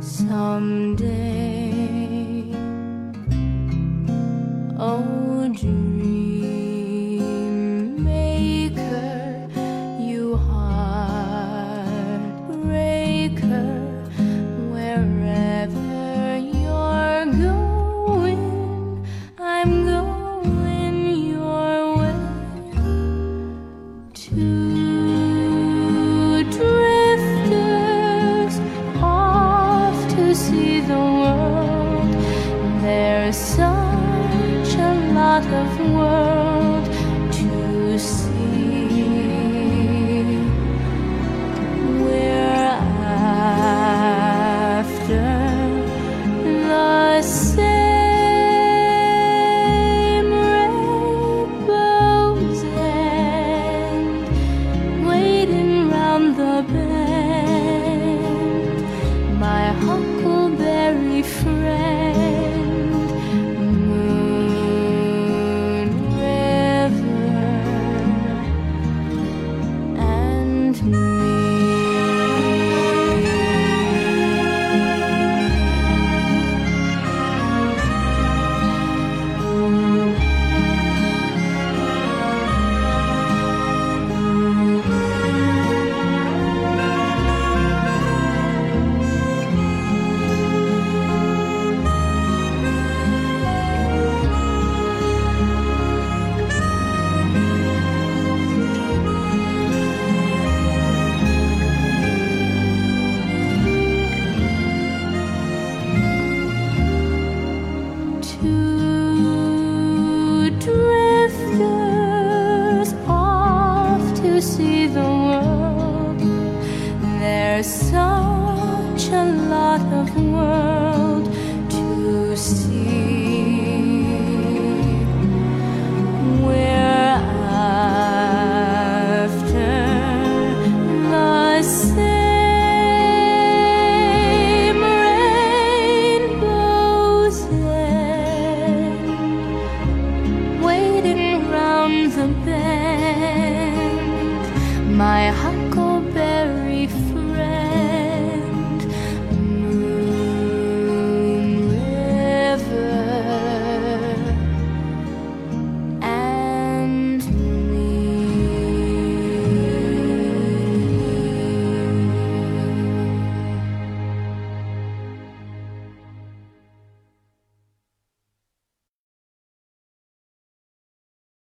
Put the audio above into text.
someday. Oh, dream. see the world. There's such a lot of world. me. There's such a lot of world to see We're after the same rainbows end, waiting round the bend. My heart